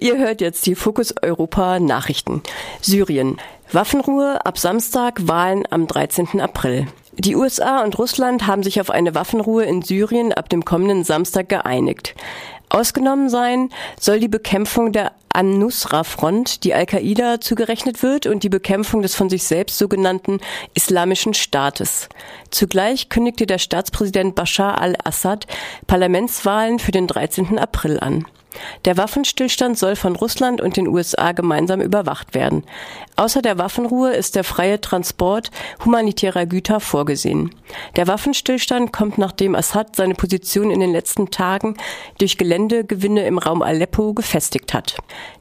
Ihr hört jetzt die Fokus Europa Nachrichten. Syrien. Waffenruhe ab Samstag, Wahlen am 13. April. Die USA und Russland haben sich auf eine Waffenruhe in Syrien ab dem kommenden Samstag geeinigt. Ausgenommen sein soll die Bekämpfung der An-Nusra-Front, die Al-Qaida zugerechnet wird, und die Bekämpfung des von sich selbst sogenannten Islamischen Staates. Zugleich kündigte der Staatspräsident Bashar al-Assad Parlamentswahlen für den 13. April an. Der Waffenstillstand soll von Russland und den USA gemeinsam überwacht werden. Außer der Waffenruhe ist der freie Transport humanitärer Güter vorgesehen. Der Waffenstillstand kommt, nachdem Assad seine Position in den letzten Tagen durch Geländegewinne im Raum Aleppo gefestigt hat.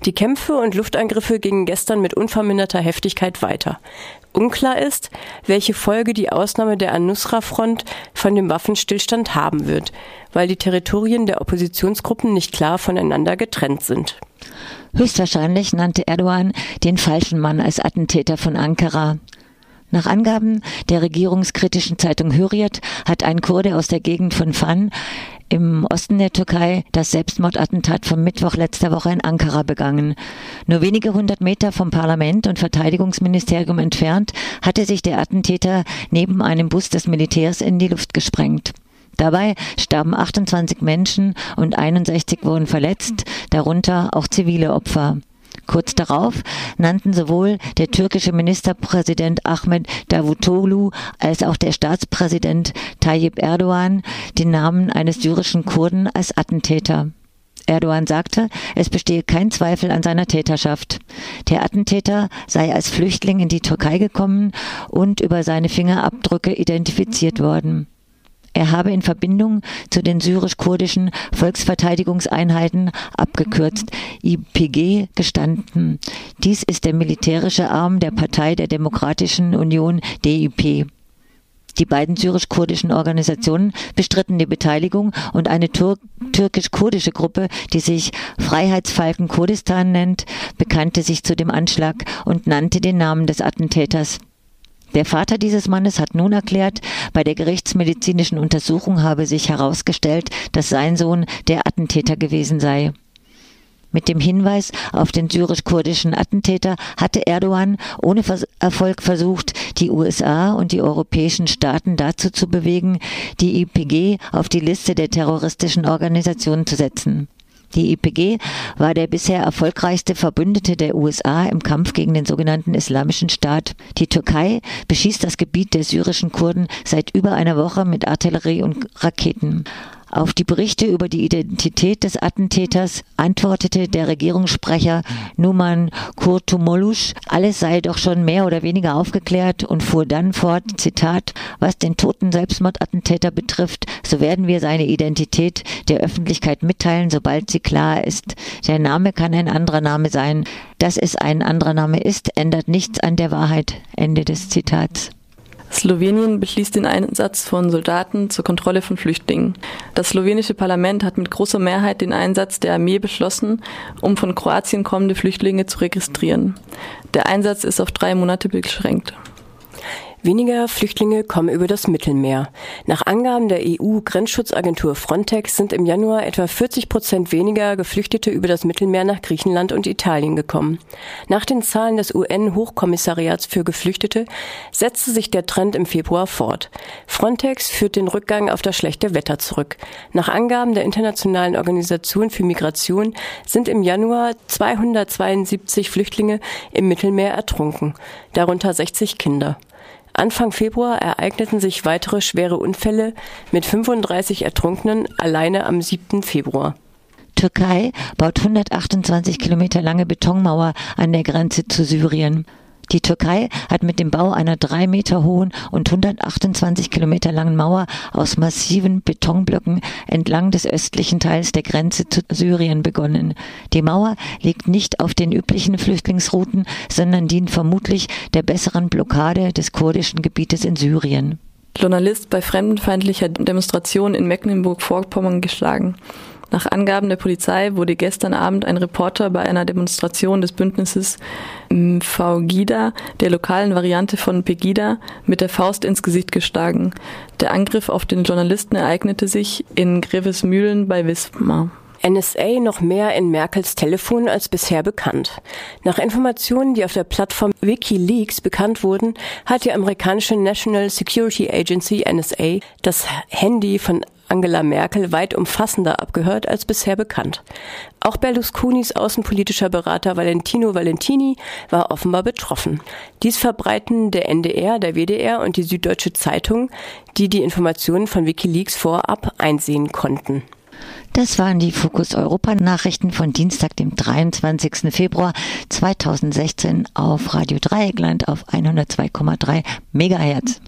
Die Kämpfe und Luftangriffe gingen gestern mit unverminderter Heftigkeit weiter. Unklar ist, welche Folge die Ausnahme der An-Nusra-Front von dem Waffenstillstand haben wird, weil die Territorien der Oppositionsgruppen nicht klar voneinander getrennt sind. Höchstwahrscheinlich nannte Erdogan den falschen Mann als Attentäter von Ankara. Nach Angaben der regierungskritischen Zeitung Hürriyet hat ein Kurde aus der Gegend von Van im Osten der Türkei das Selbstmordattentat vom Mittwoch letzter Woche in Ankara begangen. Nur wenige hundert Meter vom Parlament und Verteidigungsministerium entfernt hatte sich der Attentäter neben einem Bus des Militärs in die Luft gesprengt. Dabei starben 28 Menschen und 61 wurden verletzt, darunter auch zivile Opfer. Kurz darauf nannten sowohl der türkische Ministerpräsident Ahmed Davutoglu als auch der Staatspräsident Tayyip Erdogan den Namen eines syrischen Kurden als Attentäter. Erdogan sagte, es bestehe kein Zweifel an seiner Täterschaft. Der Attentäter sei als Flüchtling in die Türkei gekommen und über seine Fingerabdrücke identifiziert worden. Er habe in Verbindung zu den syrisch-kurdischen Volksverteidigungseinheiten, abgekürzt IPG, gestanden. Dies ist der militärische Arm der Partei der Demokratischen Union DIP. Die beiden syrisch-kurdischen Organisationen bestritten die Beteiligung und eine türkisch-kurdische Gruppe, die sich Freiheitsfalken Kurdistan nennt, bekannte sich zu dem Anschlag und nannte den Namen des Attentäters. Der Vater dieses Mannes hat nun erklärt, bei der gerichtsmedizinischen Untersuchung habe sich herausgestellt, dass sein Sohn der Attentäter gewesen sei. Mit dem Hinweis auf den syrisch-kurdischen Attentäter hatte Erdogan ohne Erfolg versucht, die USA und die europäischen Staaten dazu zu bewegen, die IPG auf die Liste der terroristischen Organisationen zu setzen. Die IPG war der bisher erfolgreichste Verbündete der USA im Kampf gegen den sogenannten Islamischen Staat. Die Türkei beschießt das Gebiet der syrischen Kurden seit über einer Woche mit Artillerie und Raketen. Auf die Berichte über die Identität des Attentäters antwortete der Regierungssprecher Numan Kurtumolusch, alles sei doch schon mehr oder weniger aufgeklärt und fuhr dann fort, Zitat, was den toten Selbstmordattentäter betrifft, so werden wir seine Identität der Öffentlichkeit mitteilen, sobald sie klar ist. Der Name kann ein anderer Name sein. Dass es ein anderer Name ist, ändert nichts an der Wahrheit. Ende des Zitats. Slowenien beschließt den Einsatz von Soldaten zur Kontrolle von Flüchtlingen. Das slowenische Parlament hat mit großer Mehrheit den Einsatz der Armee beschlossen, um von Kroatien kommende Flüchtlinge zu registrieren. Der Einsatz ist auf drei Monate beschränkt. Weniger Flüchtlinge kommen über das Mittelmeer. Nach Angaben der EU-Grenzschutzagentur Frontex sind im Januar etwa 40 Prozent weniger Geflüchtete über das Mittelmeer nach Griechenland und Italien gekommen. Nach den Zahlen des UN-Hochkommissariats für Geflüchtete setzte sich der Trend im Februar fort. Frontex führt den Rückgang auf das schlechte Wetter zurück. Nach Angaben der Internationalen Organisation für Migration sind im Januar 272 Flüchtlinge im Mittelmeer ertrunken, darunter 60 Kinder. Anfang Februar ereigneten sich weitere schwere Unfälle mit 35 Ertrunkenen alleine am 7. Februar. Türkei baut 128 Kilometer lange Betonmauer an der Grenze zu Syrien. Die Türkei hat mit dem Bau einer drei Meter hohen und 128 Kilometer langen Mauer aus massiven Betonblöcken entlang des östlichen Teils der Grenze zu Syrien begonnen. Die Mauer liegt nicht auf den üblichen Flüchtlingsrouten, sondern dient vermutlich der besseren Blockade des kurdischen Gebietes in Syrien. Journalist bei fremdenfeindlicher Demonstration in Mecklenburg-Vorpommern geschlagen. Nach Angaben der Polizei wurde gestern Abend ein Reporter bei einer Demonstration des Bündnisses VGIDA, der lokalen Variante von Pegida, mit der Faust ins Gesicht geschlagen. Der Angriff auf den Journalisten ereignete sich in Grevesmühlen bei Wismar. NSA noch mehr in Merkels Telefon als bisher bekannt. Nach Informationen, die auf der Plattform Wikileaks bekannt wurden, hat die amerikanische National Security Agency NSA das Handy von Angela Merkel weit umfassender abgehört als bisher bekannt. Auch Berlusconis außenpolitischer Berater Valentino Valentini war offenbar betroffen. Dies verbreiten der NDR, der WDR und die Süddeutsche Zeitung, die die Informationen von Wikileaks vorab einsehen konnten. Das waren die Fokus Europa Nachrichten von Dienstag, dem 23. Februar 2016 auf Radio Dreieckland auf 102,3 Megahertz.